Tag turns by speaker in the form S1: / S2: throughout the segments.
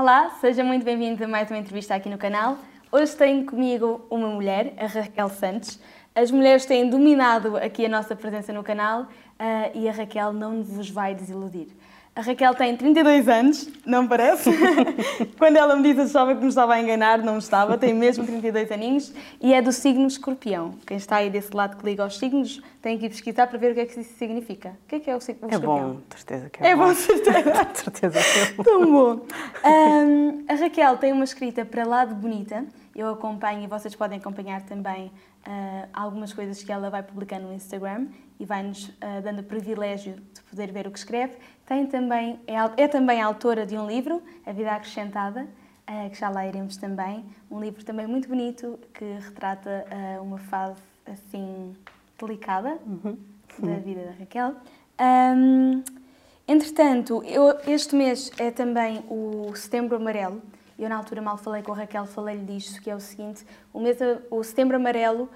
S1: Olá, seja muito bem-vindo a mais uma entrevista aqui no canal. Hoje tenho comigo uma mulher, a Raquel Santos. As mulheres têm dominado aqui a nossa presença no canal uh, e a Raquel não vos vai desiludir. A Raquel tem 32 anos, não parece? Quando ela me disse, achava que me estava a enganar, não estava, tem mesmo 32 aninhos e é do signo escorpião. Quem está aí desse lado que liga aos signos tem que ir pesquisar para ver o que é que isso significa. O que é que é o signo escorpião?
S2: É bom, certeza que é,
S1: é bom. É bom, certeza.
S2: certeza que é bom.
S1: Tão bom. Um, a Raquel tem uma escrita para lá de bonita, eu acompanho e vocês podem acompanhar também uh, algumas coisas que ela vai publicando no Instagram e vai-nos uh, dando o privilégio de poder ver o que escreve. Tem também, é, é também autora de um livro, A Vida Acrescentada, uh, que já lá iremos também. Um livro também muito bonito que retrata uma fase assim delicada uhum. da vida da Raquel. Um, entretanto, eu, este mês é também o Setembro Amarelo eu, na altura, mal falei com a Raquel, falei-lhe disto, que é o seguinte, o, mês, o Setembro Amarelo uh,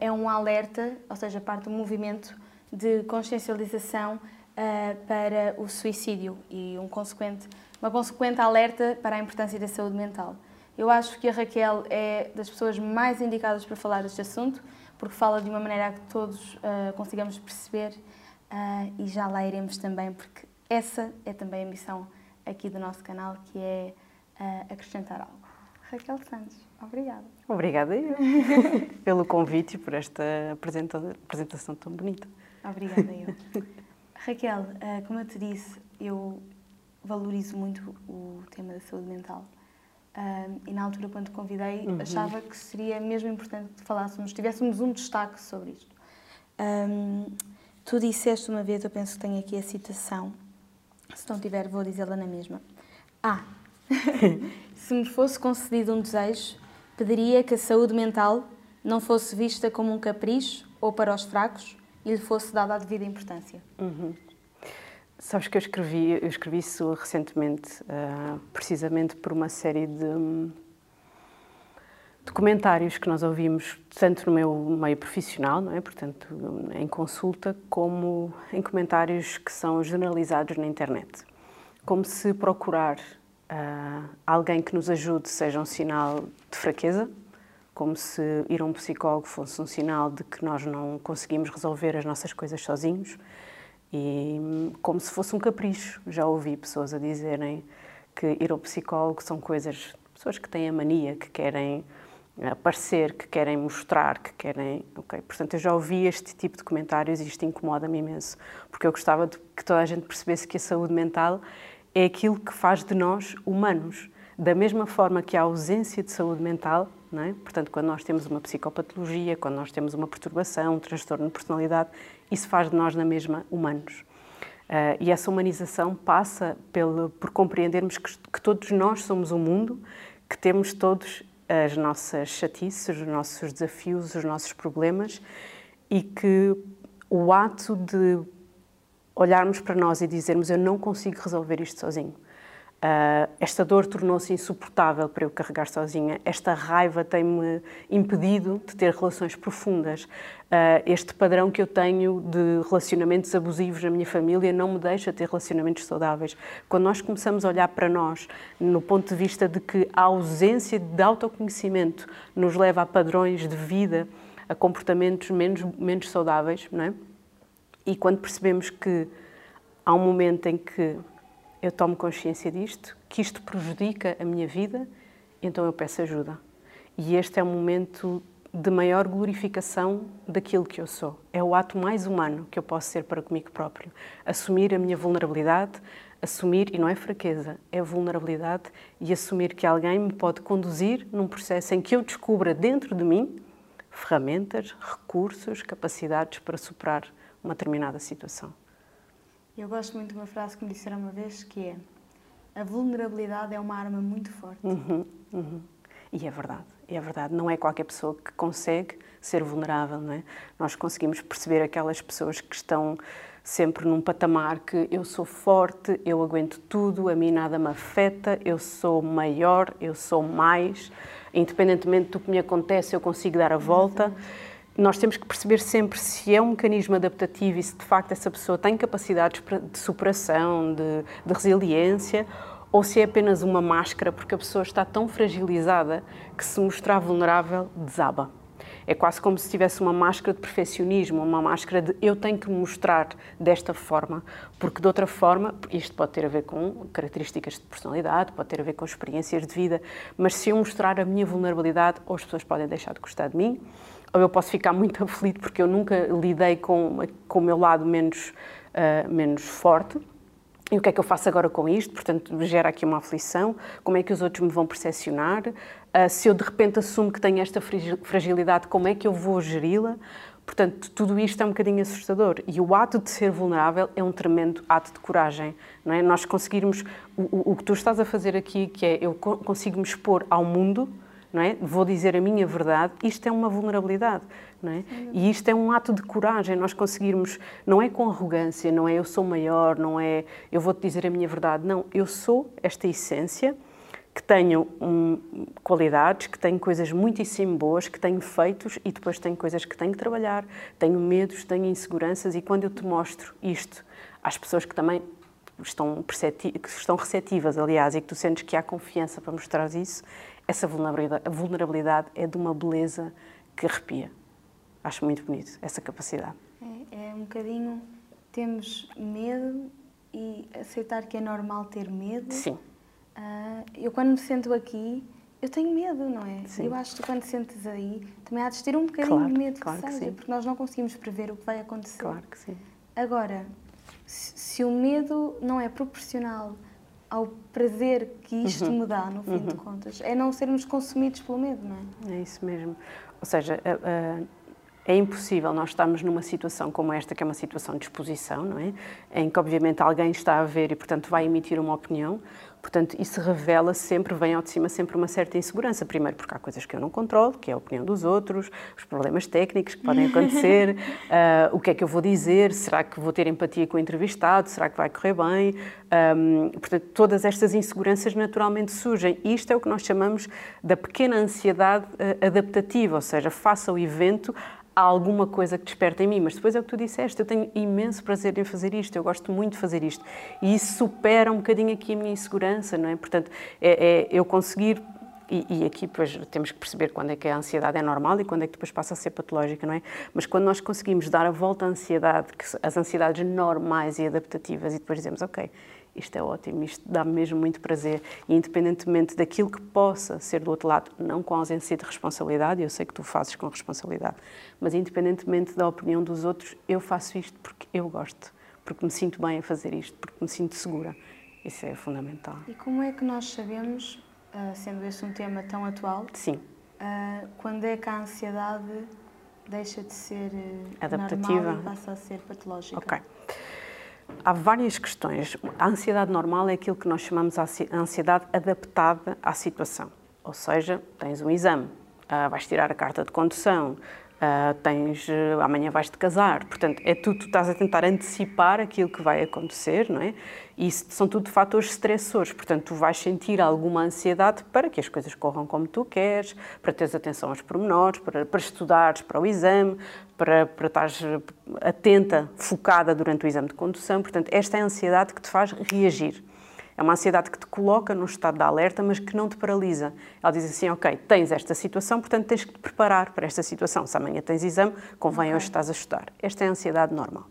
S1: é um alerta, ou seja, parte do movimento de consciencialização uh, para o suicídio e um consequente, uma consequente alerta para a importância da saúde mental. Eu acho que a Raquel é das pessoas mais indicadas para falar deste assunto, porque fala de uma maneira a que todos uh, consigamos perceber e já lá iremos também, porque essa é também a missão aqui do nosso canal, que é uh, acrescentar algo. Raquel Santos, obrigada.
S2: Obrigada eu pelo convite e por esta apresentação tão bonita.
S1: Obrigada eu. Raquel, uh, como eu te disse, eu valorizo muito o tema da saúde mental. E na altura, quando te convidei, uhum. achava que seria mesmo importante que falássemos, tivéssemos um destaque sobre isto. Tu disseste uma vez, eu penso que tenho aqui a citação, se não tiver, vou dizê-la na mesma. Ah, Se me fosse concedido um desejo, pediria que a saúde mental não fosse vista como um capricho ou para os fracos e lhe fosse dada a devida importância.
S2: Uhum. Sabes que eu escrevi, eu escrevi isso recentemente, uh, precisamente por uma série de, um, comentários que nós ouvimos, tanto no meu meio profissional, não é? portanto, em consulta, como em comentários que são generalizados na internet. Como se procurar uh, alguém que nos ajude seja um sinal de fraqueza, como se ir a um psicólogo fosse um sinal de que nós não conseguimos resolver as nossas coisas sozinhos e como se fosse um capricho. Já ouvi pessoas a dizerem que ir ao psicólogo são coisas, pessoas que têm a mania, que querem aparecer, que querem mostrar, que querem. Ok, portanto, eu já ouvi este tipo de comentários e isto incomoda-me imenso, porque eu gostava de que toda a gente percebesse que a saúde mental é aquilo que faz de nós humanos. Da mesma forma que a ausência de saúde mental, é? portanto, quando nós temos uma psicopatologia, quando nós temos uma perturbação, um transtorno de personalidade, isso faz de nós na mesma humanos. Uh, e essa humanização passa pelo, por compreendermos que, que, todos nós somos um mundo, que temos todos as nossas chatices, os nossos desafios, os nossos problemas e que o ato de olharmos para nós e dizermos eu não consigo resolver isto sozinho. Uh, esta dor tornou-se insuportável para eu carregar sozinha. Esta raiva tem-me impedido de ter relações profundas. Uh, este padrão que eu tenho de relacionamentos abusivos na minha família não me deixa ter relacionamentos saudáveis. Quando nós começamos a olhar para nós no ponto de vista de que a ausência de autoconhecimento nos leva a padrões de vida, a comportamentos menos, menos saudáveis, não é? E quando percebemos que há um momento em que eu tomo consciência disto, que isto prejudica a minha vida, então eu peço ajuda. E este é um momento de maior glorificação daquilo que eu sou. É o ato mais humano que eu posso ser para comigo próprio. Assumir a minha vulnerabilidade, assumir, e não é fraqueza, é vulnerabilidade, e assumir que alguém me pode conduzir num processo em que eu descubra dentro de mim ferramentas, recursos, capacidades para superar uma determinada situação.
S1: Eu gosto muito de uma frase que me disseram uma vez que é a vulnerabilidade é uma arma muito forte.
S2: Uhum, uhum. E é verdade, é verdade. Não é qualquer pessoa que consegue ser vulnerável, não é? Nós conseguimos perceber aquelas pessoas que estão sempre num patamar que eu sou forte, eu aguento tudo, a mim nada me afeta, eu sou maior, eu sou mais, independentemente do que me acontece, eu consigo dar a volta. Exatamente nós temos que perceber sempre se é um mecanismo adaptativo e se de facto essa pessoa tem capacidades de superação, de, de resiliência, ou se é apenas uma máscara porque a pessoa está tão fragilizada que se mostrar vulnerável desaba. É quase como se tivesse uma máscara de perfeccionismo, uma máscara de eu tenho que mostrar desta forma, porque de outra forma, isto pode ter a ver com características de personalidade, pode ter a ver com experiências de vida, mas se eu mostrar a minha vulnerabilidade, ou as pessoas podem deixar de gostar de mim, ou eu posso ficar muito aflito porque eu nunca lidei com, com o meu lado menos, uh, menos forte. E o que é que eu faço agora com isto? Portanto, gera aqui uma aflição. Como é que os outros me vão percepcionar? Uh, se eu de repente assumo que tenho esta fragilidade, como é que eu vou geri-la? Portanto, tudo isto é um bocadinho assustador. E o ato de ser vulnerável é um tremendo ato de coragem. Não é? Nós conseguirmos. O, o, que tu estás a fazer aqui, que é eu consigo me expor ao mundo, não é? Vou dizer a minha verdade, isto é uma vulnerabilidade, não é? E isto é um ato de coragem, nós conseguirmos, não é com arrogância, não é eu sou maior, não é eu vou-te dizer a minha verdade, não, eu sou esta essência que tenho um, qualidades, que tenho coisas muitíssimo boas, que tenho feitos e depois tenho coisas que tenho que trabalhar, tenho medos, tenho inseguranças e quando eu te mostro isto às pessoas que também estão, que estão receptivas, aliás, e que tu sentes que há confiança para mostrar isso, essa vulnerabilidade, vulnerabilidade é de uma beleza que arrepia. Acho muito bonito essa capacidade.
S1: É, é um bocadinho, temos medo e aceitar que é normal ter medo.
S2: Sim
S1: Uh, eu quando me sento aqui, eu tenho medo, não é? Sim. Eu acho que quando sentes aí, também há de ter um bocadinho
S2: claro,
S1: de medo
S2: claro
S1: que seja,
S2: que
S1: porque nós não conseguimos prever o que vai acontecer.
S2: Claro que sim.
S1: Agora, se, se o medo não é proporcional ao prazer que isto uhum. me dá, no fim uhum. de contas, é não sermos consumidos pelo medo, não
S2: é? É isso mesmo. Ou seja, é impossível nós estarmos numa situação como esta, que é uma situação de exposição, não é? Em que, obviamente, alguém está a ver e, portanto, vai emitir uma opinião. Portanto, isso revela sempre, vem ao de cima sempre uma certa insegurança. Primeiro, porque há coisas que eu não controlo, que é a opinião dos outros, os problemas técnicos que podem acontecer, uh, o que é que eu vou dizer, será que vou ter empatia com o entrevistado, será que vai correr bem? Um, portanto, todas estas inseguranças naturalmente surgem. E isto é o que nós chamamos da pequena ansiedade uh, adaptativa, ou seja, faça o evento há alguma coisa que desperta em mim, mas depois é o que tu disseste, eu tenho imenso prazer em fazer isto, eu gosto muito de fazer isto. E isso supera um bocadinho aqui a minha insegurança, não é? Portanto, é, é eu conseguir e, e, aqui depois temos que perceber quando é que a ansiedade é normal e quando é que depois passa a ser patológica, não é? Mas quando nós conseguimos dar a volta à ansiedade, as ansiedades normais e adaptativas, e depois dizemos, ok, isto é ótimo, isto dá-me mesmo muito prazer. E independentemente daquilo que possa ser do outro lado, não com ausência de responsabilidade, eu sei que tu fazes com responsabilidade, mas independentemente da opinião dos outros, eu faço isto porque eu gosto, porque me sinto bem a fazer isto, porque me sinto segura. Isso é fundamental.
S1: E como é que nós sabemos, ah, sendo este um tema tão atual,
S2: Sim.
S1: Ah, quando é que a ansiedade deixa de ser
S2: eh, adaptativa
S1: normal e passa a ser patológica?
S2: Ok. Há várias questões. A ansiedade normal é aquilo que nós chamamos de ansiedade adaptada à situação. Ou seja, tens um exame, uh, vais tirar a carta de condução, uh, tens, uh, amanhã vais-te casar. Portanto, é tu, tu estás a tentar antecipar aquilo que vai acontecer, não é? Isso são tudo fatores estressores. Portanto, tu vais sentir alguma ansiedade para que as coisas corram como tu queres, para teres atenção aos pormenores, para, para estudares para o exame, para, para estares atenta, focada durante o exame de condução. Portanto, esta é a ansiedade que te faz reagir. É uma ansiedade que te coloca num estado de alerta, mas que não te paralisa. Ela diz assim: Ok, tens esta situação, portanto tens que te preparar para esta situação. Se amanhã tens exame, convém okay. hoje estás a estudar. Esta é a ansiedade normal.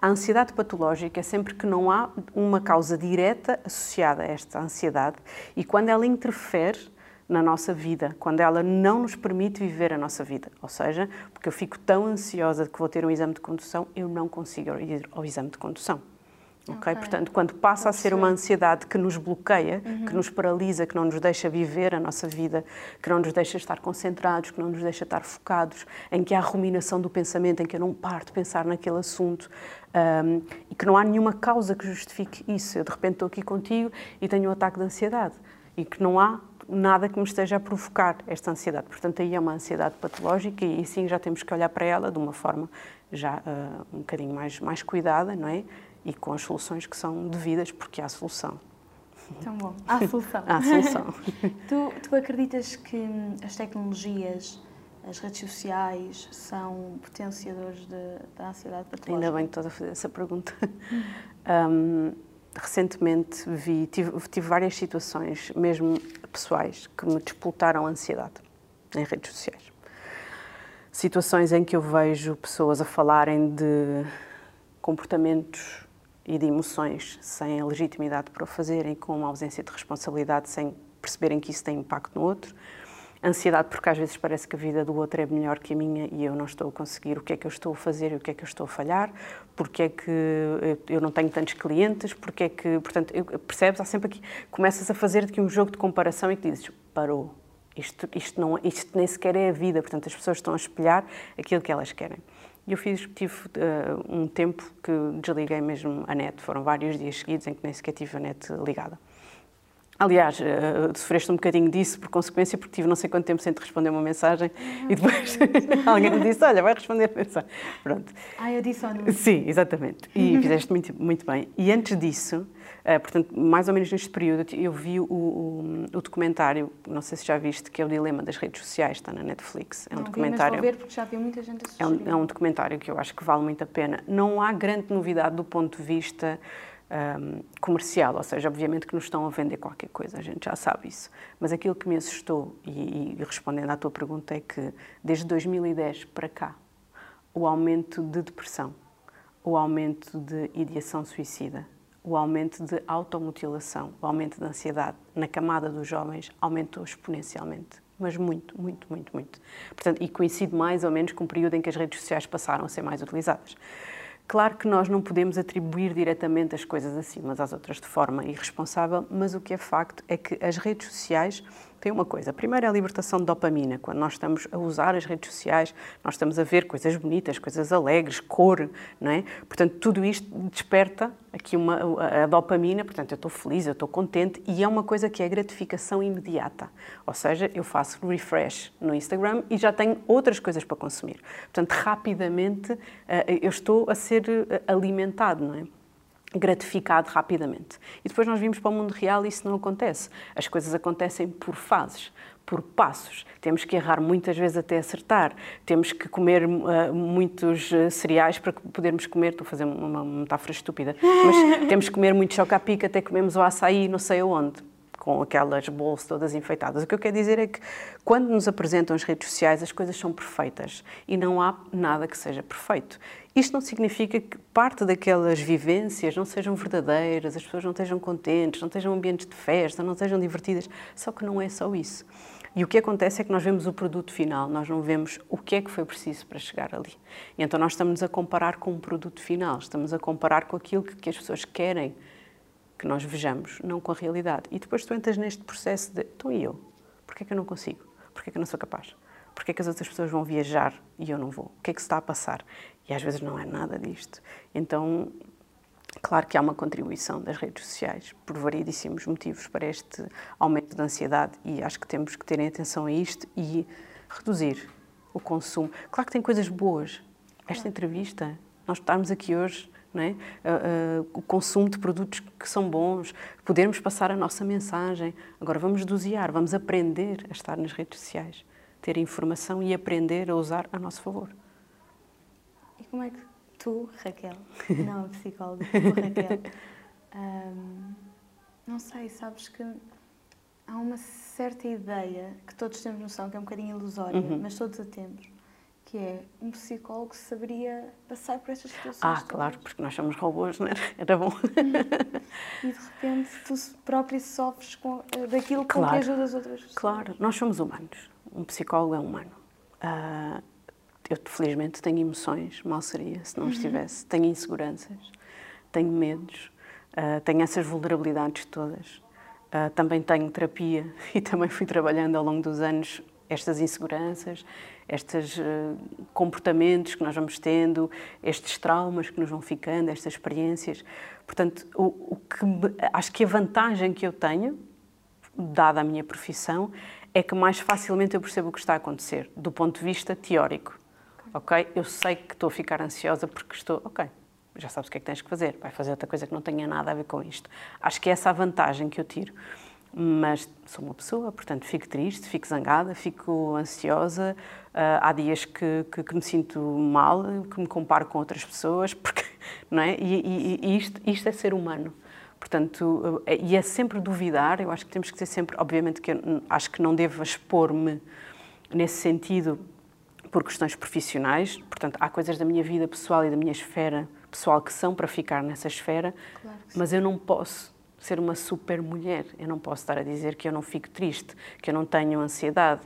S2: A ansiedade patológica é sempre que não há uma causa direta associada a esta ansiedade e quando ela interfere na nossa vida, quando ela não nos permite viver a nossa vida. Ou seja, porque eu fico tão ansiosa de que vou ter um exame de condução, eu não consigo ir ao exame de condução. Okay? Portanto, quando passa a ser uma ansiedade que nos bloqueia, uhum. que nos paralisa, que não nos deixa viver a nossa vida, que não nos deixa estar concentrados, que não nos deixa estar focados, em que há ruminação do pensamento, em que eu não paro de pensar naquele assunto um, e que não há nenhuma causa que justifique isso. Eu de repente estou aqui contigo e tenho um ataque de ansiedade e que não há nada que me esteja a provocar esta ansiedade. Portanto, aí é uma ansiedade patológica e sim já temos que olhar para ela de uma forma já uh, um bocadinho mais, mais cuidada, não é? E com as soluções que são devidas, porque há solução.
S1: Tão bom. Há solução.
S2: há solução.
S1: tu, tu acreditas que as tecnologias, as redes sociais, são potenciadores de, da ansiedade patológica?
S2: Ainda bem que estás a fazer essa pergunta. um, recentemente vi, tive, tive várias situações, mesmo pessoais, que me disputaram a ansiedade em redes sociais. Situações em que eu vejo pessoas a falarem de comportamentos e de emoções sem a legitimidade para o fazerem, com uma ausência de responsabilidade, sem perceberem que isso tem impacto no outro. Ansiedade porque às vezes parece que a vida do outro é melhor que a minha e eu não estou a conseguir o que é que eu estou a fazer e o que é que eu estou a falhar, porque é que eu não tenho tantos clientes, porque é que, portanto, eu, percebes, há sempre aqui, começas a fazer aqui um jogo de comparação e que dizes, parou, isto, isto, não, isto nem sequer é a vida, portanto as pessoas estão a espelhar aquilo que elas querem. Eu fiz, tive uh, um tempo que desliguei mesmo a net, foram vários dias seguidos em que nem sequer tive a net ligada. Aliás, uh, sofreste um bocadinho disso por consequência, porque tive não sei quanto tempo sem te responder uma mensagem e depois alguém me disse: Olha, vai responder a mensagem. Pronto.
S1: Ah, eu disse ou não?
S2: Sim, exatamente. E fizeste muito, muito bem. E antes disso, uh, portanto, mais ou menos neste período, eu vi o, o, o, documentário, não sei se já viste, que é o Dilema das Redes Sociais, está na Netflix.
S1: É um não documentário. Vi, mas vou ver porque já vi muita gente a
S2: é um, é um documentário que eu acho que vale muito a pena. Não há grande novidade do ponto de vista um, comercial, ou seja, obviamente que nos estão a vender qualquer coisa, a gente já sabe isso. Mas aquilo que me assustou, e, e respondendo à tua pergunta, é que desde 2010 para cá, o aumento de depressão, o aumento de ideação suicida, o aumento de automutilação, o aumento de ansiedade na camada dos jovens aumentou exponencialmente. Mas muito, muito, muito, muito. Portanto, e coincide mais ou menos com o período em que as redes sociais passaram a ser mais utilizadas. Claro que nós não podemos atribuir diretamente as coisas assim umas às outras de forma irresponsável, mas o que é facto é que as redes sociais tem uma coisa. Primeiro é a libertação de dopamina. Quando nós estamos a usar as redes sociais, nós estamos a ver coisas bonitas, coisas alegres, cor, não é? Portanto, tudo isto desperta aqui uma, a dopamina, portanto, eu estou feliz, eu estou contente e é uma coisa que é gratificação imediata. Ou seja, eu faço refresh no Instagram e já tenho outras coisas para consumir. Portanto, rapidamente eh, eu estou a ser eh, alimentado, não é? Gratificado rapidamente. E depois nós vimos para o mundo real e isso não acontece. As coisas acontecem por fases, por passos. Temos que errar muitas vezes até acertar. Temos que comer uh, muitos uh, cereais para podermos comer. Estou a fazer uma metáfora estúpida, mas temos que comer muito choca-pica até comemos o açaí não sei aonde com aquelas bolsas todas enfeitadas. O que eu quero dizer é que quando nos apresentam as redes sociais as coisas são perfeitas e não há nada que seja perfeito. Isto não significa que parte daquelas vivências não sejam verdadeiras, as pessoas não estejam contentes, não estejam ambientes de festa, não estejam divertidas, só que não é só isso. E o que acontece é que nós vemos o produto final, nós não vemos o que é que foi preciso para chegar ali. E então nós estamos a comparar com o produto final, estamos a comparar com aquilo que, que as pessoas querem que nós vejamos, não com a realidade. E depois tu entras neste processo de, então e eu? Porquê é que eu não consigo? Porquê é que eu não sou capaz? Porquê é que as outras pessoas vão viajar e eu não vou? O que é que se está a passar? E às vezes não é nada disto. Então, claro que há uma contribuição das redes sociais por variedíssimos motivos para este aumento da ansiedade e acho que temos que terem atenção a isto e reduzir o consumo. Claro que tem coisas boas. Esta entrevista, nós estarmos aqui hoje é? Uh, uh, o consumo de produtos que são bons, podermos passar a nossa mensagem. Agora vamos dosear, vamos aprender a estar nas redes sociais, ter informação e aprender a usar a nosso favor.
S1: E como é que tu, Raquel, não a psicóloga, tu, Raquel, não sei, sabes que há uma certa ideia que todos temos noção que é um bocadinho ilusória, uhum. mas todos a temos que é um psicólogo saberia passar por estas situações.
S2: Ah, claro, porque nós somos robôs, não é? Era bom.
S1: e de repente tu próprio sofres com, eh, daquilo com claro, que ajudas outras pessoas.
S2: Claro, nós somos humanos. Um psicólogo é humano. Uh, eu, felizmente, tenho emoções, mal seria se não uhum. estivesse. Tenho inseguranças, tenho medos, uh, tenho essas vulnerabilidades todas. Uh, também tenho terapia e também fui trabalhando ao longo dos anos estas inseguranças, estes uh, comportamentos que nós vamos tendo, estes traumas que nos vão ficando, estas experiências. Portanto, o, o que acho que a vantagem que eu tenho, dada a minha profissão, é que mais facilmente eu percebo o que está a acontecer, do ponto de vista teórico. Ok? Eu sei que estou a ficar ansiosa porque estou. Ok, já sabes o que é que tens que fazer, vai fazer outra coisa que não tenha nada a ver com isto. Acho que é essa a vantagem que eu tiro mas sou uma pessoa, portanto fico triste, fico zangada, fico ansiosa. Uh, há dias que, que, que, me sinto mal, que me comparo com outras pessoas, porque, não é? E, e, e isto, isto, é ser humano. Portanto, eh, e é sempre duvidar, eu acho que temos que ter sempre, obviamente que eu acho que não devo expor-me nesse sentido por questões profissionais, portanto, há coisas da minha vida pessoal e da minha esfera pessoal que são para ficar nessa esfera, claro mas eu não posso ser uma super mulher. Eu não posso estar a dizer que eu não fico triste, que eu não tenho ansiedade.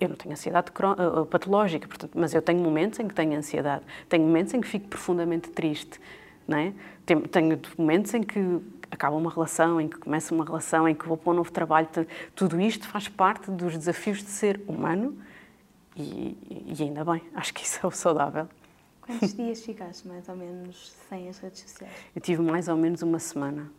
S2: Eu não tenho ansiedade eh, patológica, portanto, mas eu tenho momentos em que tenho ansiedade. Tenho momentos em que fico profundamente triste, não é? Tenho, tenho momentos em que acaba uma relação, em que começa uma relação, em que vou para um novo trabalho. Tudo isto faz parte dos desafios de ser humano e, e ainda bem, acho que isso é o saudável.
S1: Quantos dias ficaste mais ou menos sem as redes sociais?
S2: Eu tive mais ou menos uma semana.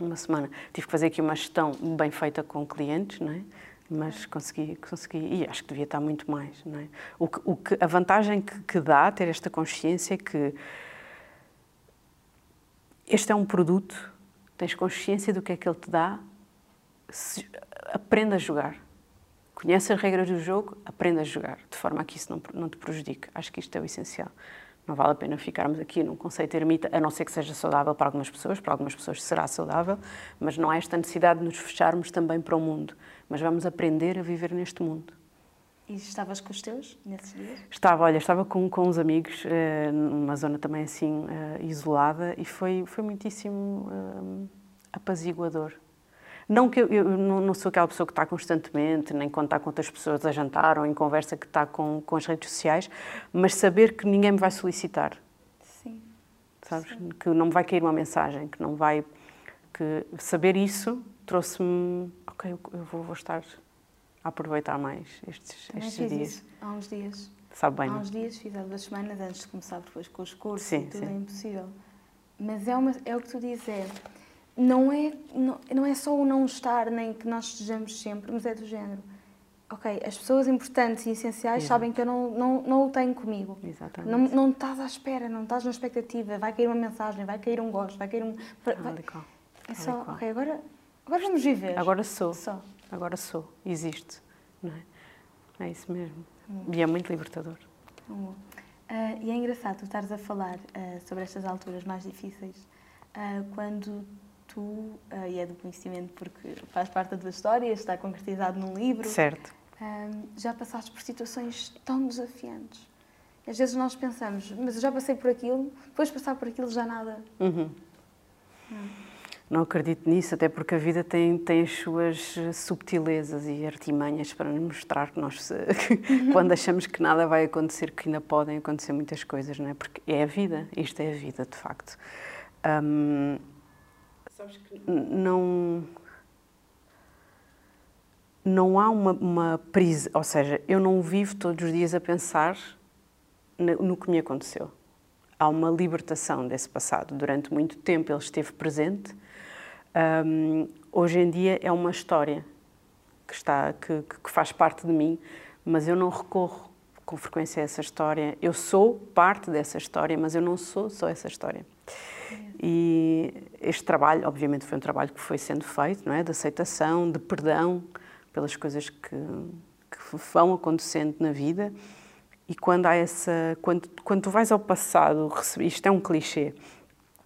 S2: Uma semana. Tive que fazer aqui uma gestão bem feita com clientes, não é? mas consegui, consegui, e acho que devia estar muito mais. Não é? o, que, o que, a vantagem que, que dá ter esta consciência é que este é um produto tens consciência do que é que ele te dá, se, a jogar. Conhece as regras do jogo, aprenda a jogar, de forma a que isso não, não te prejudique. Acho que isto é o essencial. Não vale a pena ficarmos aqui num conceito ermita, a não ser que seja saudável para algumas pessoas, para algumas pessoas será saudável, mas não há esta necessidade de nos fecharmos também para o mundo. Mas vamos aprender a viver neste mundo.
S1: E estavas com os teus nesses dias?
S2: Estava, olha, estava com, com uns amigos, uh, numa zona também assim uh, isolada, e foi, foi muitíssimo uh, apaziguador. Não que eu, eu não, sou aquela pessoa que está constantemente, nem quando está com outras pessoas a jantar ou em conversa que está com, com as redes sociais, mas saber que ninguém me vai solicitar.
S1: Sim.
S2: Sabes?
S1: Sim.
S2: Que não me vai cair uma mensagem, que não vai. que Saber isso trouxe-me. Ok, eu vou, vou estar aproveitar mais estes,
S1: Também
S2: estes dias.
S1: Isso há uns dias.
S2: Sabe bem,
S1: há
S2: não?
S1: uns dias, fiz há duas semanas antes de começar depois com os cursos
S2: sim,
S1: tudo
S2: sim.
S1: é impossível. Mas é, uma, é o que tu dizes, é, não, é, não, não é só o não estar, nem que nós estejamos sempre, mas é do género. Ok, as pessoas importantes e essenciais Exato. sabem que eu não, não, não o tenho comigo.
S2: Exatamente.
S1: Não, não estás à espera, não estás na expectativa, vai cair uma mensagem, vai cair um gosto, vai cair um... Vai, é só, ok, agora, agora vamos viver.
S2: Agora sou.
S1: Só.
S2: Agora sou. Existe. Não é? é isso mesmo. Hum. E é muito libertador.
S1: Hum. Uh, e é engraçado tu estares a falar uh, sobre estas alturas mais difíceis uh, quando tu, e é do conhecimento porque faz parte da tua história, está concretizado num livro.
S2: Certo.
S1: já passaste por situações tão desafiantes. Às vezes nós pensamos, mas eu já passei por aquilo, depois de passar por aquilo já nada.
S2: Uhum. Hum não acredito nisso, até porque a vida tem, tem as suas subtilezas e artimanhas para nos mostrar que nós, quando achamos que nada vai acontecer, que ainda podem acontecer muitas coisas, não é? Porque é a vida, isto é a vida, de facto. Hum, Sabes que não. Não há uma, uma prisão, ou seja, eu não vivo todos os dias a pensar no, que me aconteceu. Há uma libertação desse passado. Durante muito tempo ele esteve presente, um, hoje em dia é uma história que, está, que, que faz parte de mim, mas eu não recorro com frequência a essa história. Eu sou parte dessa história, mas eu não sou só essa história. E este trabalho, obviamente, foi um trabalho que foi sendo feito, não é, de aceitação, de perdão pelas coisas que, que vão acontecendo na vida. E quando há essa, quando, quando tu vais ao passado, isto é um clichê,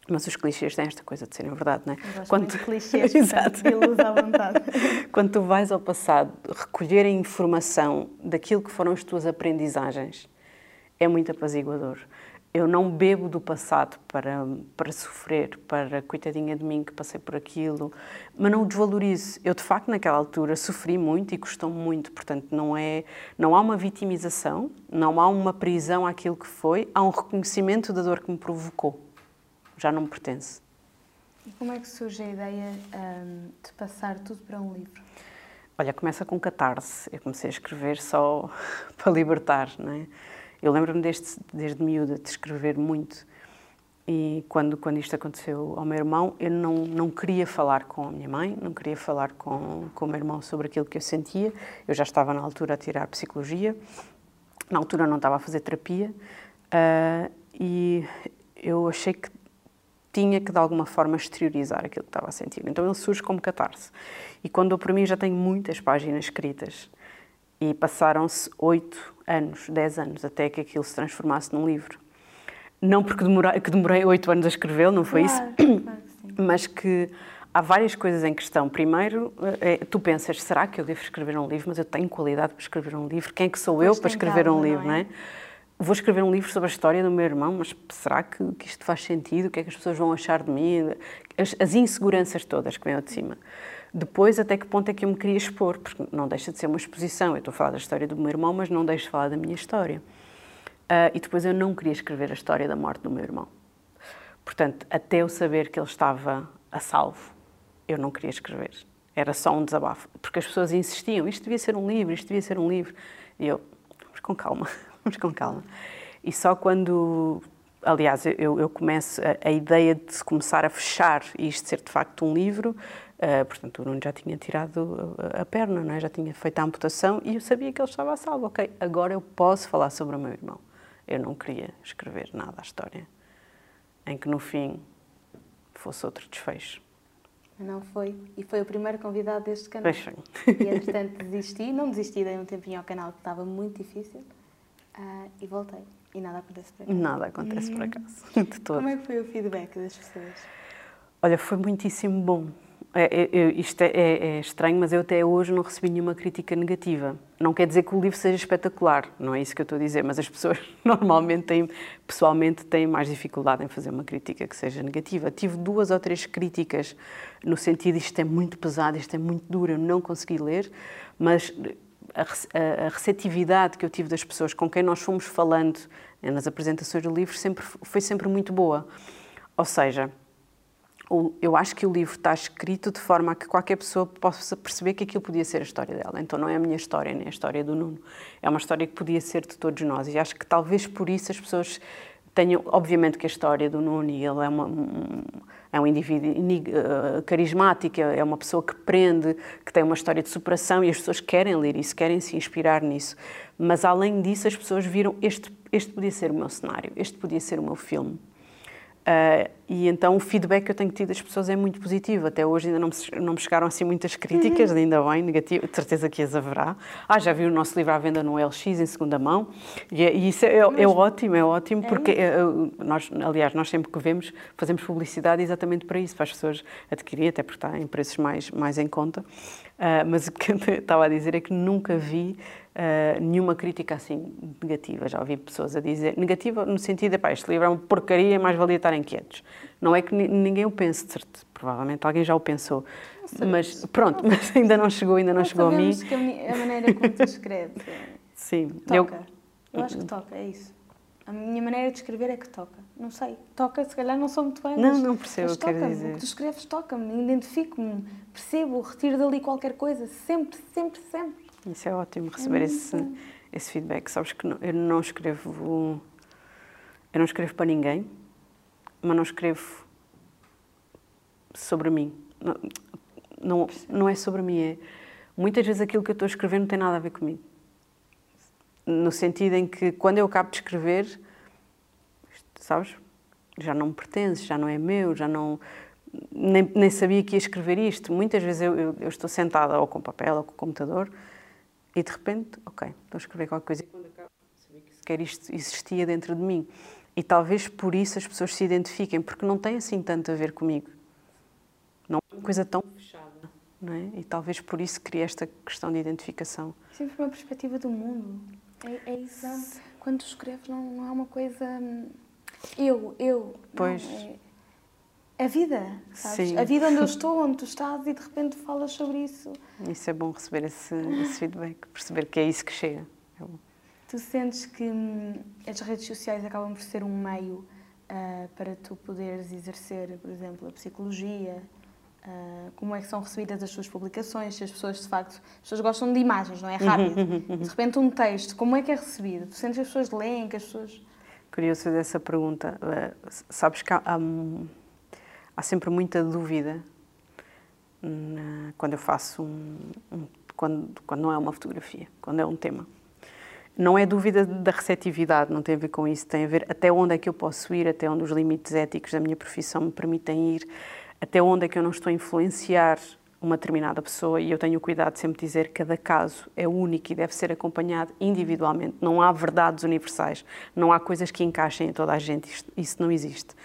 S2: mas os clichês têm esta coisa de serem verdade, não é?
S1: Eu Quando tu... clichês, Exato. à vontade.
S2: Quando tu vais ao passado recolher a informação daquilo que foram as tuas aprendizagens, é muito apaziguador. Eu não bebo do passado para, para sofrer, para coitadinha de mim que passei por aquilo, mas não o desvalorizo. Eu, de facto, naquela altura sofri muito e custou muito, portanto, não, é, não há uma vitimização, não há uma prisão àquilo que foi, há um reconhecimento da dor que me provocou já não me pertence.
S1: E como é que surge a ideia um, de passar tudo para um livro?
S2: Olha, começa com catarse. Eu comecei a escrever só para libertar, não é? Eu lembro-me desde, desde miúda de escrever muito. E quando, quando isto aconteceu ao meu irmão, eu não, não queria falar com a minha mãe, não queria falar com, com o meu irmão sobre aquilo que eu sentia. Eu já estava na altura a tirar psicologia, na altura não estava a fazer terapia. Uh, e eu achei que tinha que de alguma forma exteriorizar aquilo que estava a sentir. Então ele surge como catarse. E quando eu por mim já tenho muitas páginas escritas e passaram-se oito anos, dez anos até que aquilo se transformasse num livro. Não porque demorei, que demorei oito anos a escrevê-lo, não foi
S1: claro,
S2: isso?
S1: Claro que
S2: mas que há várias coisas em questão. Primeiro, é, tu pensas, será que eu devo escrever um livro? Mas eu tenho qualidade para escrever um livro? Quem é que sou pois eu para escrever calma, um livro, não é? Não é? Vou escrever um livro sobre a história do meu irmão, mas será que, que isto faz sentido? O que é que as pessoas vão achar de mim? As, as inseguranças todas que vêm ao de cima. Depois, até que ponto é que eu me queria expor? Porque não deixa de ser uma exposição. Eu estou a falar da história do meu irmão, mas não deixo de falar da minha história. Uh, e depois eu não queria escrever a história da morte do meu irmão. Portanto, até eu saber que ele estava a salvo, eu não queria escrever. Era só um desabafo. Porque as pessoas insistiam, isto devia ser um livro, isto devia ser um livro. E eu, vamos com calma, vamos com calma. E só quando, aliás, eu, eu começo, a, a, ideia de se começar a fechar e isto ser de facto um livro, uh, portanto, o Nuno já tinha tirado a, a perna, não é? já tinha feito a amputação e eu sabia que ele estava a salvo. Ok, agora eu posso falar sobre o meu irmão. Eu não queria escrever nada à história em que no fim fosse outro desfecho.
S1: Não foi. E foi o primeiro convidado deste canal.
S2: Pois
S1: E entretanto desisti, não desisti, dei um tempinho ao canal que estava muito difícil uh, e voltei. E nada acontece por acaso.
S2: Nada acontece por acaso, de todo.
S1: Como é que foi o feedback das pessoas?
S2: Olha, foi muitíssimo bom. É, é, é, isto é, é, estranho, mas eu até hoje não recebi nenhuma crítica negativa. Não quer dizer que o livro seja espetacular, não é isso que eu estou a dizer, mas as pessoas normalmente têm, pessoalmente, têm mais dificuldade em fazer uma crítica que seja negativa. Tive duas ou três críticas no sentido isto é muito pesado, isto é muito duro, eu não consegui ler, mas a receptividade que eu tive das pessoas com quem nós fomos falando né, nas apresentações do livro sempre, foi sempre muito boa. Ou seja, eu acho que o livro está escrito de forma a que qualquer pessoa possa perceber que aquilo podia ser a história dela. Então não é a minha história, nem a história do Nuno. É uma história que podia ser de todos nós. E acho que talvez por isso as pessoas tenham. Obviamente que a história do Nuno, ele é, uma, um, é um indivíduo uh, carismático, é uma pessoa que prende, que tem uma história de superação e as pessoas querem ler isso, querem se inspirar nisso. Mas além disso, as pessoas viram este, este podia ser o meu cenário, este podia ser o meu filme. Uh, e então o feedback que eu tenho tido das pessoas é muito positivo. Até hoje ainda não me, não me chegaram assim muitas críticas, uhum. ainda bem, negativo, de certeza que as haverá. Ah, já vi o nosso livro à venda no LX em segunda mão, e, é, e isso é, é, ótimo, é ótimo, é porque é, nós, aliás, nós sempre que vemos, fazemos publicidade exatamente para isso, para as pessoas adquirirem, até porque está em preços mais, mais em conta. Uh, mas o que eu estava a dizer é que nunca vi uh, nenhuma crítica assim negativa. Já ouvi pessoas a dizer, negativa no sentido de, pá, este livro é uma porcaria, mais valia estarem quietos. Não é que ninguém o pense, de provavelmente alguém já o pensou. Mas pronto, mas ainda não chegou, ainda não Nós chegou a mim.
S1: que a maneira como tu escreves
S2: Sim,
S1: toca. Eu... eu acho que toca, é isso. A minha maneira de escrever é que toca. Não sei. Toca, se calhar não sou muito bem.
S2: Não, não percebo o que quer dizer.
S1: O que tu escreves toca-me, identifico-me, percebo, retiro dali qualquer coisa. Sempre, sempre, sempre.
S2: Isso é ótimo receber é esse, esse feedback. Sabes que não, eu não escrevo. Eu não escrevo para ninguém, mas não escrevo sobre mim. Não, não, não é sobre mim. É, muitas vezes aquilo que eu estou a escrever não tem nada a ver comigo. No sentido em que, quando eu acabo de escrever, sabes? Já não me pertence, já não é meu, já não. Nem, nem sabia que ia escrever isto. Muitas vezes eu, eu, eu estou sentada ou com papel ou com o computador e de repente, ok, estou a escrever qualquer coisa. E quando acabo, sabia que sequer isto existia dentro de mim. E talvez por isso as pessoas se identifiquem, porque não tem assim tanto a ver comigo. Não é uma coisa tão fechada. Não é? E talvez por isso crie esta questão de identificação.
S1: Sempre uma perspectiva do mundo. É, é isso. Quando escreves, não, não é uma coisa. Hum, eu, eu.
S2: Pois.
S1: Não, é a vida, sabes? Sim. A vida onde eu estou, onde tu estás e de repente falas sobre isso.
S2: Isso é bom receber esse, esse feedback, perceber que é isso que chega. É
S1: tu sentes que hum, as redes sociais acabam por ser um meio uh, para tu poderes exercer, por exemplo, a psicologia? Uh, como é que são recebidas as tuas publicações? Se as pessoas, de facto, as pessoas gostam de imagens, não é? Rápido. de repente, um texto, como é que é recebido? Tu sentes que as pessoas leem, que as pessoas.
S2: Curioso fazer essa pergunta. Uh, sabes que há, há há sempre muita dúvida na, quando eu faço um, um, quando, quando não é uma fotografia, quando é um tema. Não é dúvida da receptividade, não tem a ver com isso, tem a ver até onde é que eu posso ir, até onde os limites éticos da minha profissão me permitem ir, até onde é que eu não estou a influenciar uma determinada pessoa e eu tenho o cuidado de sempre dizer que cada caso é único e deve ser acompanhado individualmente. Não há verdades universais, não há coisas que encaixem em toda a gente, isso não existe.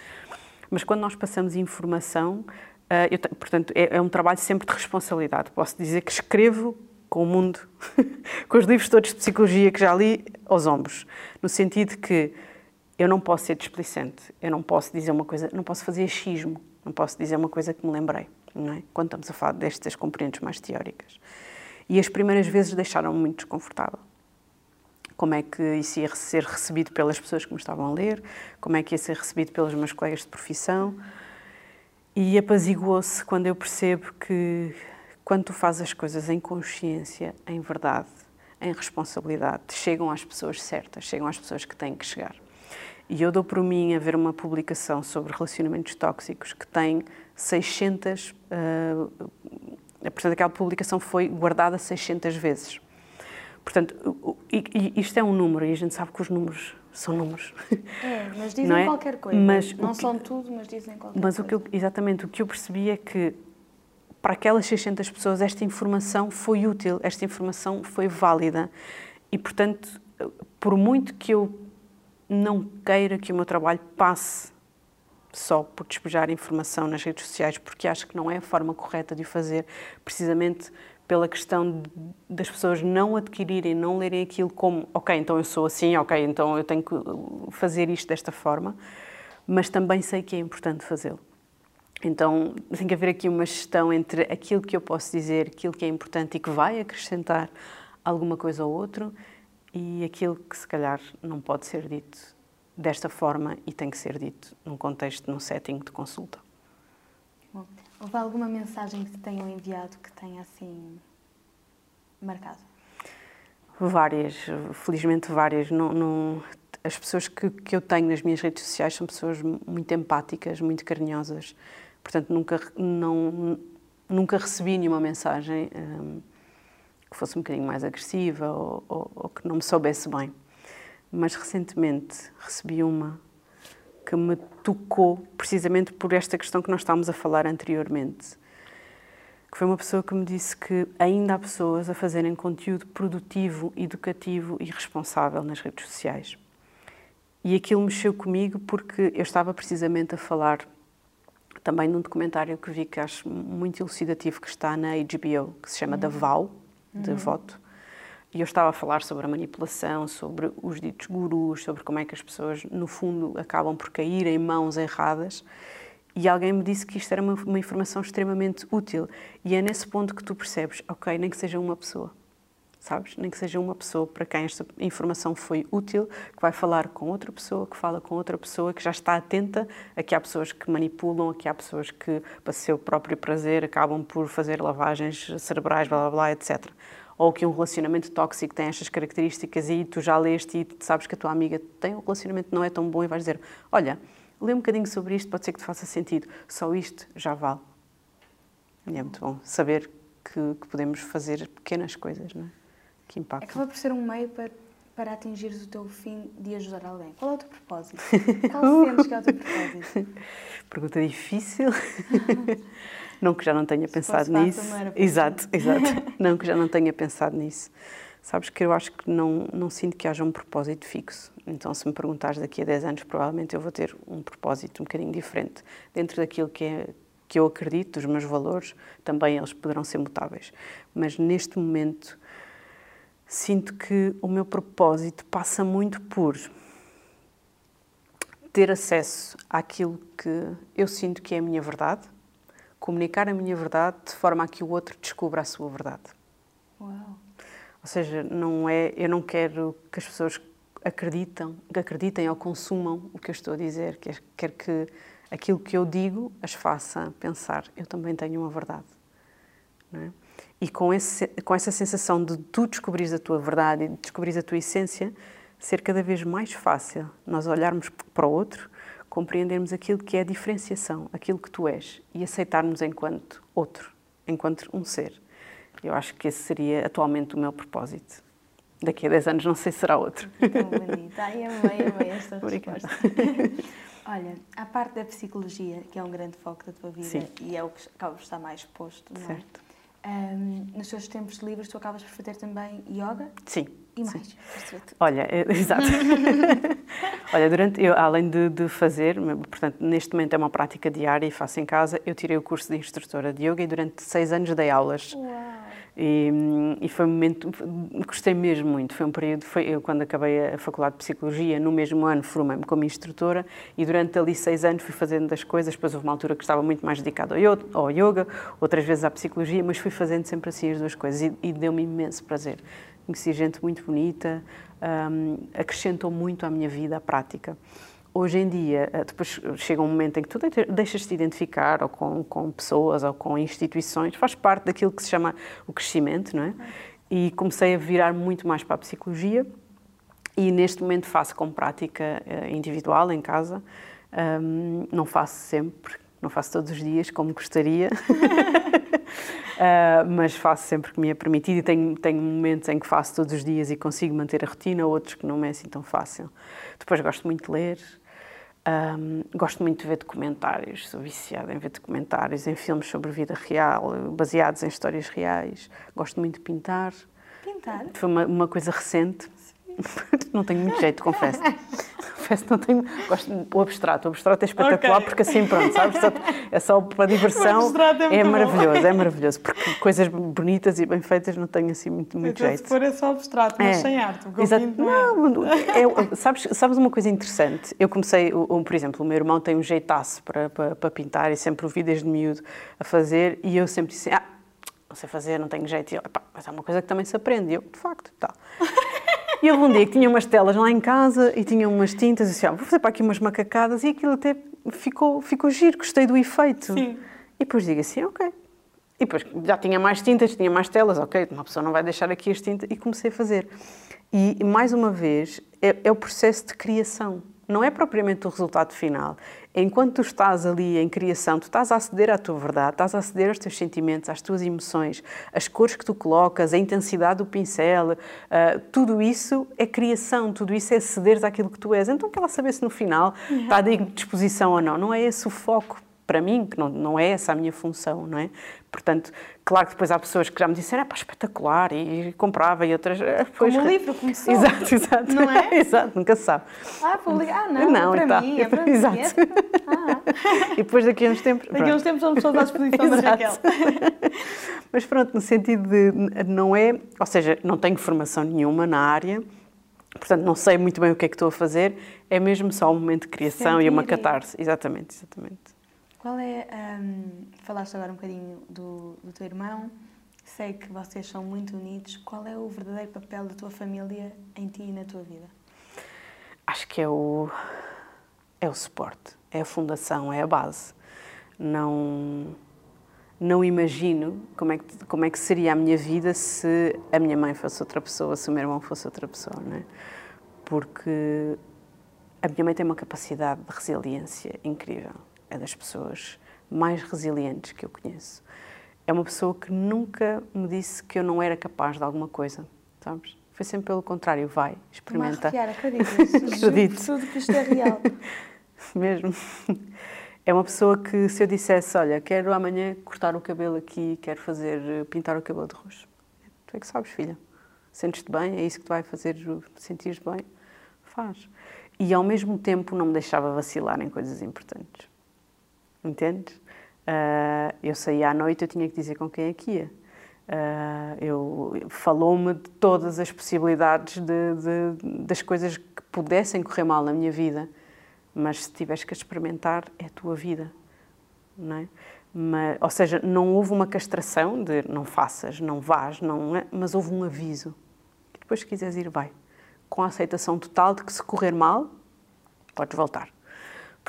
S2: Mas quando nós passamos informação, uh, eu, portanto, é, é um trabalho sempre de responsabilidade. Posso dizer que escrevo com o mundo, com os livros todos de psicologia que já li aos ombros, no sentido que eu não posso ser displicente, eu não posso dizer uma coisa, não posso fazer achismo, não posso dizer uma coisa que me lembrei, não é? Quando estamos a falar destas componentes mais teóricas. E as primeiras vezes deixaram-me muito desconfortável. Como é que isso ia ser recebido pelas pessoas que me estavam a ler, como é que ia ser recebido pelos meus colegas de profissão. E apaziguou-se quando eu percebo que quando tu fazes as coisas em consciência, em verdade, em responsabilidade, chegam às pessoas certas, chegam às pessoas que têm que chegar. E eu dou por mim a ver uma publicação sobre relacionamentos tóxicos que tem 600. Uh, portanto, aquela publicação foi guardada 600 vezes. Portanto, isto é um número e a gente sabe que os números são números.
S1: É, mas dizem é? qualquer coisa. Mas não que, são tudo, mas dizem qualquer
S2: mas
S1: coisa.
S2: O que eu, exatamente, o que eu percebi é que para aquelas 600 pessoas esta informação foi útil, esta informação foi válida. E, portanto, por muito que eu não queira que o meu trabalho passe só por despejar informação nas redes sociais, porque acho que não é a forma correta de o fazer, precisamente pela questão das pessoas não adquirirem, não lerem aquilo como, ok, então eu sou assim, ok, então eu tenho que fazer isto desta forma, mas também sei que é importante fazê-lo. Então, tem que haver aqui uma gestão entre aquilo que eu posso dizer, aquilo que é importante e que vai acrescentar alguma coisa ou outro, e aquilo que se calhar não pode ser dito desta forma e tem que ser dito num contexto, num setting de consulta.
S1: Bom, houve alguma mensagem que te tenham enviado que tenha assim marcado?
S2: Várias, felizmente várias. Não, não, as pessoas que, que eu tenho nas minhas redes sociais são pessoas muito empáticas, muito carinhosas Portanto, nunca, não, nunca recebi nenhuma mensagem um, que fosse um bocadinho mais agressiva ou, ou, ou, que não me soubesse bem. Mas recentemente recebi uma que me tocou precisamente por esta questão que nós estávamos a falar anteriormente. Que foi uma pessoa que me disse que ainda há pessoas a fazerem conteúdo produtivo, educativo e responsável nas redes sociais. E aquilo mexeu comigo porque eu estava precisamente a falar também num documentário que vi que acho muito elucidativo que está na HBO, que se chama uhum. Da Val, de uhum. voto. E eu estava a falar sobre a manipulação, sobre os ditos gurus, sobre como é que as pessoas, no fundo, acabam por cair em mãos erradas. E alguém me disse que isto era uma, uma informação extremamente útil. E é nesse ponto que tu percebes, ok, nem que seja uma pessoa sabes? Nem que seja uma pessoa para quem esta informação foi útil, que vai falar com outra pessoa, que fala com outra pessoa, que já está atenta a que há pessoas que manipulam, a que há pessoas que, para seu próprio prazer, acabam por fazer lavagens cerebrais, blá blá blá, etc. Ou que um relacionamento tóxico tem estas características e tu já leste e sabes que a tua amiga tem um relacionamento que não é tão bom e vais dizer: Olha, lê um bocadinho sobre isto, pode ser que te faça sentido. Só isto já vale. E é muito bom saber que, que podemos fazer pequenas coisas, não é? que impacto.
S1: Acaba por ser um meio para, para atingires o teu fim de ajudar alguém. Qual é o teu propósito? Qual sentes que é o teu propósito?
S2: Pergunta difícil. não que já não tenha Se pensado nisso. Exato, exato. não que já não tenha pensado nisso. Sabes que eu acho que não, não sinto que haja um propósito fixo. Então, se me perguntares daqui a 10 anos, provavelmente eu vou ter um propósito um bocadinho diferente. Dentro daquilo que é que eu acredito, dos meus valores, também eles poderão ser mutáveis. Mas neste momento, sinto que o meu propósito passa muito por ter acesso àquilo que eu sinto que é a minha verdade, comunicar a minha verdade de forma a que o outro descubra a sua verdade.
S1: Uau.
S2: Ou seja, não é, eu não quero que as pessoas acreditam, que acreditem ou consumam o que eu estou a dizer, quero que aquilo que eu digo as faça pensar, eu também tenho uma verdade. É? E com, esse, com essa sensação de tu descobrires a tua verdade e de descobrires a tua essência, ser cada vez mais fácil nós olharmos para o outro, compreendermos aquilo que é a diferenciação, aquilo que tu és e aceitarmos enquanto outro, enquanto um ser. Eu acho que esse seria atualmente o meu propósito. Daqui a 10 anos não sei se será outro.
S1: Tão bonita. Ai, amei, amei esta resposta. Olha, a parte da psicologia, que é um grande foco da tua vida Sim. e é o que acaba por estar mais exposto, não é?
S2: Certo.
S1: Um, nos teus tempos livres, tu acabas por fazer também yoga?
S2: Sim,
S1: E mais,
S2: Olha, é, exato. Olha, durante, eu, além de, de, fazer, portanto, neste momento é uma prática diária e faço em casa, eu tirei o curso de instrutora de yoga e durante seis anos dei aulas.
S1: Uau.
S2: E, e, foi um momento, gostei mesmo muito. Foi um período, foi eu quando acabei a faculdade de Psicologia, no mesmo ano formei-me como instrutora e durante ali seis anos fui fazendo as coisas. Depois houve uma altura que estava muito mais dedicada ao yoga, outras vezes à Psicologia, mas fui fazendo sempre assim as duas coisas e, e deu-me imenso prazer. Conheci gente muito bonita, um, acrescentou muito à minha vida a prática. Hoje em dia, eh, depois chega um momento em que tu deixas-te identificar ou com, com pessoas ou com instituições, faz parte daquilo que se chama o crescimento, não é? E comecei a virar muito mais para a psicologia e neste momento faço com prática eh, individual em casa. Um, não faço sempre, não faço todos os dias como gostaria, uh, mas faço sempre que me é permitido e tenho, tenho momentos em que faço todos os dias e consigo manter a rotina, outros que não me é assim tão fácil. Depois gosto muito de ler, um, gosto muito de ver documentários, sou viciada em ver documentários, em filmes sobre vida real, baseados em histórias reais. Gosto muito de pintar.
S1: Pintar?
S2: Foi uma, uma coisa recente. não tenho muito jeito, confesso. confesso não tenho. Gosto do abstrato. O abstrato é espetacular okay. porque assim, pronto, sabes? É só para diversão.
S1: É,
S2: é maravilhoso, bom. é maravilhoso. Porque coisas bonitas e bem feitas não tenho assim muito, muito
S1: então,
S2: jeito.
S1: Se for é só abstrato, mas é. sem arte.
S2: Exato. Não, é, sabes, sabes uma coisa interessante? Eu comecei, por exemplo, o meu irmão tem um jeitaço para, para, para pintar e sempre o vi desde miúdo a fazer e eu sempre disse: Ah, não sei fazer, não tenho jeito. E mas é uma coisa que também se aprende. E eu, de facto, tal. E houve um dia que tinha umas telas lá em casa e tinha umas tintas e disse, ah, vou fazer para aqui umas macacadas e aquilo até ficou, ficou giro, gostei do efeito.
S1: Sim.
S2: E depois digo assim, ok. E depois já tinha mais tintas, tinha mais telas, ok, uma pessoa não vai deixar aqui as tintas e comecei a fazer. E mais uma vez, é, é o processo de criação não é propriamente o resultado final. Enquanto tu estás ali em criação, tu estás a aceder à tua verdade, estás a aceder aos teus sentimentos, às tuas emoções, as cores que tu colocas, a intensidade do pincel, uh, tudo isso é criação, tudo isso é cederes àquilo que tu és. Então, quer lá saber se no final está à disposição ou não. Não é esse o foco para mim, que não, não é essa a minha função, não é? Portanto, claro que depois há pessoas que já me disseram, é pá, espetacular, e, e comprava, e outras...
S1: Depois, Como o livro começou.
S2: Exato, exato.
S1: Não é?
S2: exato, nunca se sabe.
S1: Ah, publica... ah não, não é para mim, é para
S2: Exato.
S1: Mim.
S2: Ah. e depois daqui a uns tempos...
S1: Daqui a uns tempos somos todos à disposição da Raquel.
S2: Mas pronto, no sentido de, não é... Ou seja, não tenho formação nenhuma na área, portanto não sei muito bem o que é que estou a fazer, é mesmo só um momento de criação Sentir. e uma catarse. Exatamente, exatamente.
S1: Qual é. Um, falaste agora um bocadinho do, do teu irmão, sei que vocês são muito unidos. Qual é o verdadeiro papel da tua família em ti e na tua vida?
S2: Acho que é o. é o suporte, é a fundação, é a base. Não. Não imagino como é, que, como é que seria a minha vida se a minha mãe fosse outra pessoa, se o meu irmão fosse outra pessoa, não é? Porque a minha mãe tem uma capacidade de resiliência incrível é das pessoas mais resilientes que eu conheço. É uma pessoa que nunca me disse que eu não era capaz de alguma coisa, sabes? Foi sempre pelo contrário, vai, experimenta.
S1: Mas, acreditas? Acredito. Tudo que isto é real.
S2: Mesmo. É uma pessoa que se eu dissesse, olha, quero amanhã cortar o cabelo aqui, quero fazer, pintar o cabelo de roxo. Tu é que sabes, filha. Sentes-te bem, é isso que tu vai fazer, sentir-te bem, faz. E ao mesmo tempo não me deixava vacilar em coisas importantes entendes? Uh, eu saía à noite, eu tinha que dizer com quem é que ia. Uh, eu falou-me de todas as possibilidades de, de, das coisas que pudessem correr mal na minha vida, mas se tiveres que experimentar é a tua vida, não é? Mas, ou seja, não houve uma castração de não faças, não vás, não é, mas houve um aviso. E depois, se quiseres ir, vai. Com a aceitação total de que se correr mal, podes voltar.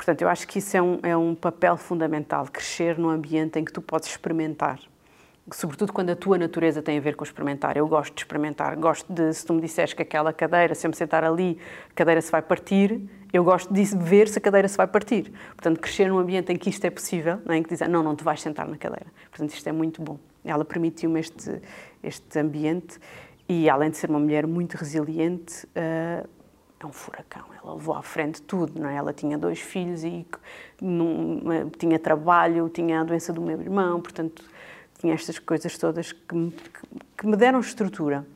S2: Portanto, eu acho que isso é um, é um papel fundamental, crescer num ambiente em que tu podes experimentar. Sobretudo quando a tua natureza tem a ver com experimentar. Eu gosto de experimentar, gosto de, se tu me disseres que aquela cadeira, se eu me sentar ali, a cadeira se vai partir, eu gosto de ver se a cadeira se vai partir. Portanto, crescer num ambiente em que isto é possível, não é? em que dizem, não, não te vais sentar na cadeira. Portanto, isto é muito bom. Ela permitiu-me este, este ambiente e, além de ser uma mulher muito resiliente, uh, é um furacão. Ela levou à frente tudo, não é? Ela tinha dois filhos e não, tinha trabalho, tinha a doença do meu irmão, portanto, tinha estas coisas todas que me, que me deram estrutura.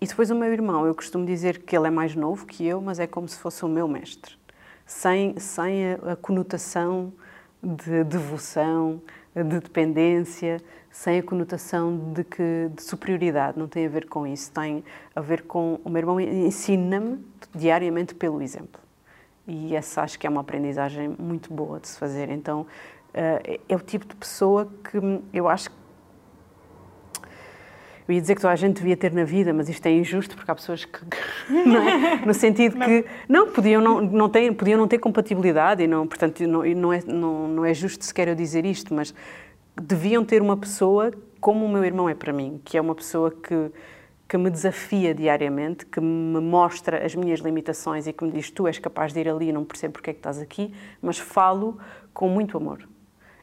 S2: E depois o meu irmão, eu costumo dizer que ele é mais novo que eu, mas é como se fosse o meu mestre, sem, sem a, a conotação de devoção, de dependência, sem a conotação de, que, de superioridade, não tem a ver com isso, tem a ver com. O meu irmão ensina-me diariamente pelo exemplo. E essa acho que é uma aprendizagem muito boa de se fazer. Então, eh, é o tipo de pessoa que eu acho eu ia dizer que toda a gente devia ter na vida, mas isto é injusto porque há pessoas que, é? no sentido que não podiam não, não ter, podiam não ter compatibilidade e não, portanto, não, não, é, não, não é justo sequer eu dizer isto, mas deviam ter uma pessoa como o meu irmão é para mim, que é uma pessoa que que me desafia diariamente, que me mostra as minhas limitações e que me diz tu és capaz de ir ali, não percebo porque é que estás aqui, mas falo com muito amor.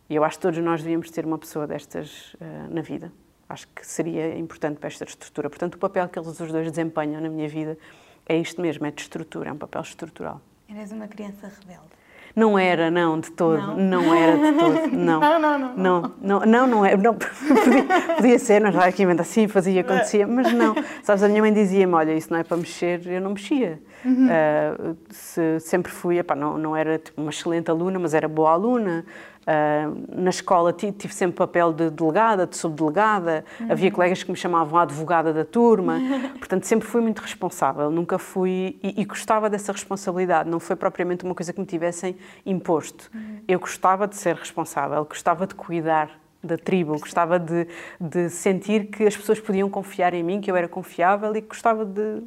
S2: E eu acho que todos nós devíamos ter uma pessoa destas uh, na vida. Acho que seria importante para esta estrutura. Portanto, o papel que eles os dois desempenham na minha vida é isto mesmo, é de estrutura, é um papel estrutural.
S1: Eras uma criança rebelde.
S2: Não era, não, de todo. Não, não era de todo. Não,
S1: não, não. Não,
S2: não, não, não, não, é, não podia, podia ser, nós lá aqui assim, fazia, acontecia, mas não. Sabes, a minha mãe dizia-me: olha, isso não é para mexer, eu não mexia. Uhum. Uh, se, sempre fui, epá, não, não era tipo, uma excelente aluna, mas era boa aluna. Uh, na escola tive sempre papel de delegada, de subdelegada, uhum. havia colegas que me chamavam a advogada da turma, portanto sempre fui muito responsável, nunca fui e, e, gostava dessa responsabilidade, não foi propriamente uma coisa que me tivessem imposto. Uhum. Eu gostava de ser responsável, gostava de cuidar da tribo, gostava de, de sentir que as pessoas podiam confiar em mim, que eu era confiável e gostava de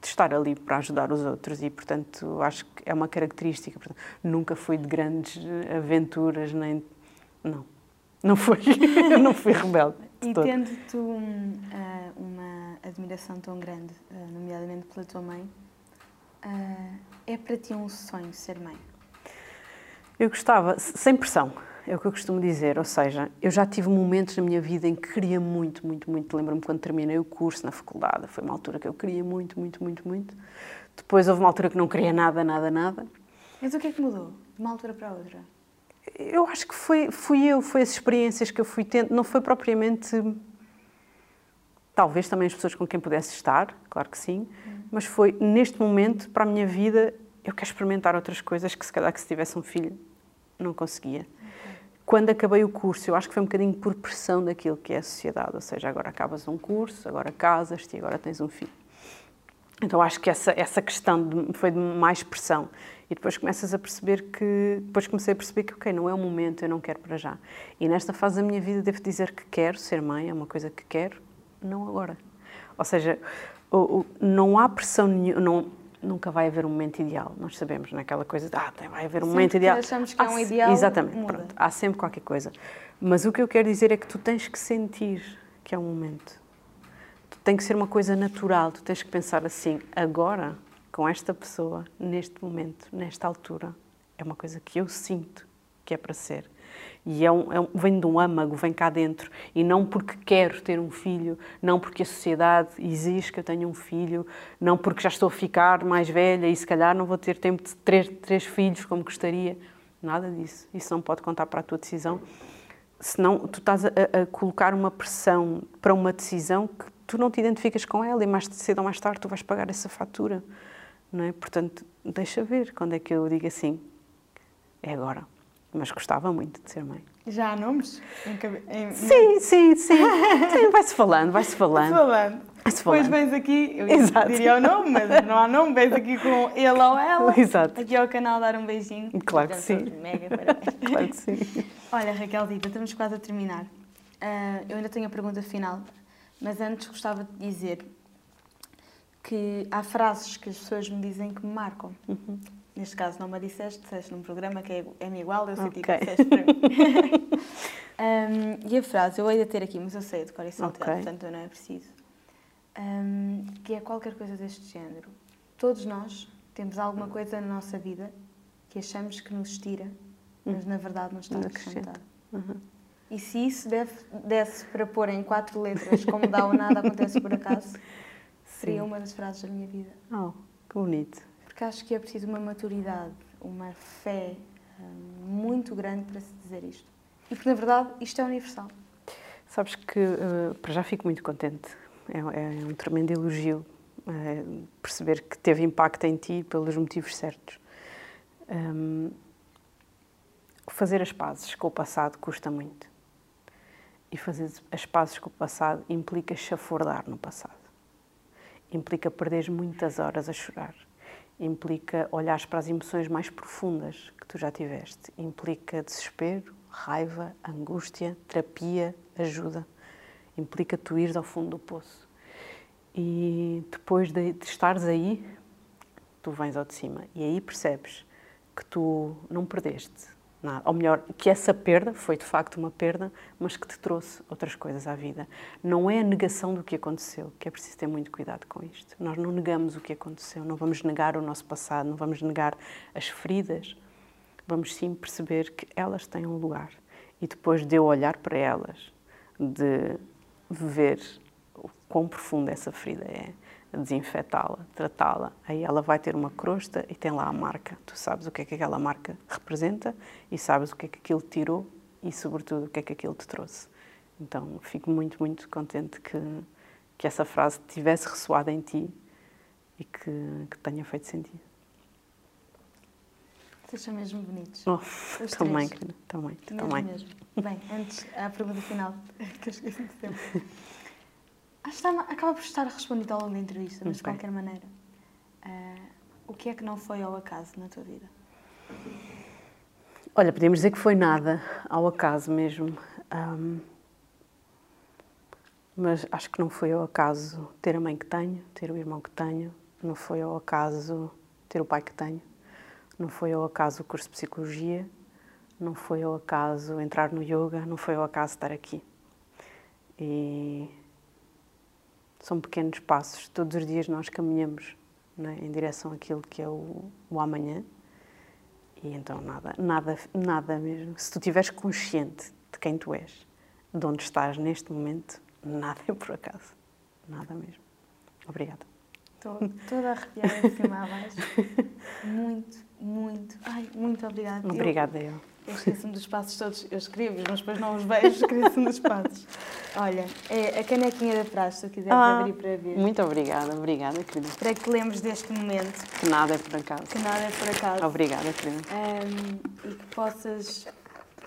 S2: de estar ali para ajudar os outros e, portanto, acho que é uma característica. Portanto, nunca fui de grandes aventuras, nem. Não. Não fui. não fui rebelde.
S1: E todo. tendo tu uh, uma admiração tão grande, uh, nomeadamente pela tua mãe, uh, é para ti um sonho ser mãe?
S2: Eu gostava, sem pressão é o que eu costumo dizer, ou seja, eu já tive momentos na minha vida em que queria muito, muito, muito. Lembro-me quando terminei o curso na faculdade, foi uma altura que eu queria muito, muito, muito, muito. Depois houve uma altura que não queria nada, nada, nada.
S1: Mas o que é que mudou de uma altura para a outra?
S2: Eu acho que foi, fui eu, foi as experiências que eu fui tendo, não foi propriamente. Talvez também as pessoas com quem pudesse estar, claro que sim, hum. mas foi neste momento, para a minha vida, eu quero experimentar outras coisas que se calhar que se tivesse um filho não conseguia quando acabei o curso, eu acho que foi um bocadinho por pressão daquilo que é a sociedade, ou seja, agora acabas um curso, agora casas-te e agora tens um filho. Então acho que essa, essa questão de, foi de mais pressão. E depois começas a perceber que. Depois comecei a perceber que, ok, não é o momento, eu não quero para já. E nesta fase da minha vida devo dizer que quero ser mãe, é uma coisa que quero, não agora. Ou seja, não há pressão nenhuma nunca vai haver um momento ideal. Nós sabemos naquela coisa de, ah, vai haver um
S1: sempre
S2: momento ideal.
S1: achamos que há, é um ideal.
S2: Exatamente,
S1: muda.
S2: pronto. Há sempre qualquer coisa. Mas o que eu quero dizer é que tu tens que sentir que é um momento. Tu tem que ser uma coisa natural. Tu tens que pensar assim, agora, com esta pessoa, neste momento, nesta altura, é uma coisa que eu sinto que é para ser. E é um, é um, vem de um âmago, vem cá dentro. E não porque quero ter um filho, não porque a sociedade exige que eu tenha um filho, não porque já estou a ficar mais velha e se calhar não vou ter tempo de ter três filhos como gostaria. Nada disso. Isso não pode contar para a tua decisão. Senão tu estás a, a colocar uma pressão para uma decisão que tu não te identificas com ela e mais cedo ou mais tarde tu vais pagar essa fatura. Não é? Portanto, deixa ver quando é que eu digo assim, é agora mas gostava muito de ser mãe.
S1: Já há nomes? Em.
S2: Sim, sim, sim. sim vai-se falando, vai-se falando.
S1: Vai-se falando. Vai falando. Depois vens aqui, eu Exato. diria o nome, mas não há nome, vens aqui com ele ou ela.
S2: Exato.
S1: Aqui ao canal dar um beijinho.
S2: Claro que sim.
S1: Mega
S2: claro que sim.
S1: Olha, Raquelzita, estamos quase a terminar. Uh, eu ainda tenho a pergunta final, mas antes gostava de dizer que há frases que as pessoas me dizem que me marcam. Uhum neste caso não me disseste, disseste num programa que é, é-me igual, eu senti okay. que disseste para mim. um, e a frase, eu hei de ter aqui, mas eu sei de cor salteado, okay. portanto não é preciso. Um, que é qualquer coisa deste género. Todos nós temos alguma coisa na nossa vida que achamos que nos tira, mas na verdade não está acrescentado. Uhum. E se isso deve, desse para pôr em quatro letras, como dá ou nada acontece por acaso, seria uma das frases da minha vida.
S2: Oh, que bonito
S1: porque acho que é preciso uma maturidade, uma fé hum, muito grande para se dizer isto. E porque, na verdade, isto é universal.
S2: Sabes que, uh, para já fico muito contente é, é um tremendo elogio é, perceber que teve impacto em ti pelos motivos certos. Um, fazer as pazes com o passado custa muito. E fazer as pazes com o passado implica chafurdar no passado. Implica perder muitas horas a chorar. Implica olhar para as emoções mais profundas que tu já tiveste. Implica desespero, raiva, angústia, terapia, ajuda. Implica tu ires ao fundo do poço. E depois de, de estares aí, tu vens ao de cima. E aí percebes que tu não perdeste, Nada. Ou melhor, que essa perda foi de facto uma perda, mas que te trouxe outras coisas à vida. Não é a negação do que aconteceu, que é preciso ter muito cuidado com isto. Nós não negamos o que aconteceu, não vamos negar o nosso passado, não vamos negar as feridas. Vamos sim perceber que elas têm um lugar. E depois de eu olhar para elas, de ver o quão profunda essa ferida é, desinfetá-la, tratá-la. Aí ela vai ter uma crosta e tem lá a marca. Tu sabes o que é que aquela marca representa e sabes o que é que aquilo tirou e, sobretudo, o que é que aquilo te trouxe. Então, fico muito, muito contente que, que essa frase tivesse ressoado em ti e que, que tenha feito sentido.
S1: Vocês são mesmo bonitos.
S2: Oh, também, querida, também.
S1: Mesmo, também. mesmo. Bem, antes, a pergunta final, que eu esqueci de acaba por estar respondido ao longo da entrevista, mas de qualquer maneira. Uh, o que é que não foi ao acaso na tua vida?
S2: Olha, podemos dizer que foi nada ao acaso mesmo. Um, mas acho que não foi ao acaso ter a mãe que tenho, ter o irmão que tenho, não foi ao acaso ter o pai que tenho, não foi ao acaso o curso de psicologia, não foi ao acaso entrar no yoga, não foi ao acaso estar aqui. E são pequenos passos. Todos os dias nós caminhamos é? em direção àquilo que é o, o amanhã. E então nada, nada, nada mesmo. Se tu estiveres consciente de quem tu és, de onde estás neste momento, nada é por acaso. Nada mesmo. Obrigada.
S1: Estou toda arrepiada de cima a baixo. Muito, muito, ai, muito obrigada.
S2: Obrigada eu.
S1: Eu esqueço-me dos passos todos, eu escrevo, mas depois não os vejo, esqueço-me dos passos. Olha, é a canequinha da praxe, se quiseres ah, abrir para ver.
S2: Muito obrigada, obrigada, querida.
S1: Para que lembres deste momento.
S2: Que nada é por acaso.
S1: Que nada é por acaso.
S2: Obrigada, querida.
S1: Um, e que possas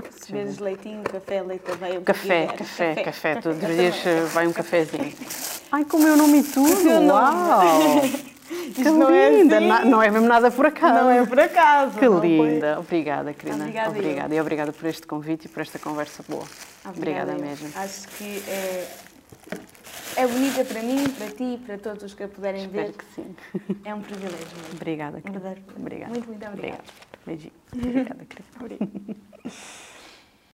S1: se beberes leitinho, café, leite aveia,
S2: café, café, café, café, café. Todos os dias vai um cafezinho. Ai, com o meu nome e tudo! Uau! Que não linda! É assim. Não é mesmo nada por acaso.
S1: Não é por acaso.
S2: Que linda! Foi. Obrigada, querida. Obrigada. obrigada. E obrigada por este convite e por esta conversa boa. Obrigada, obrigada mesmo.
S1: Acho que é, é bonita para mim, para ti e para todos os que a puderem
S2: Espero
S1: ver.
S2: que sim.
S1: É um privilégio. Mesmo.
S2: Obrigada, querida.
S1: Obrigada. Muito, muito obrigada.
S2: Beijinho. Obrigada, querida.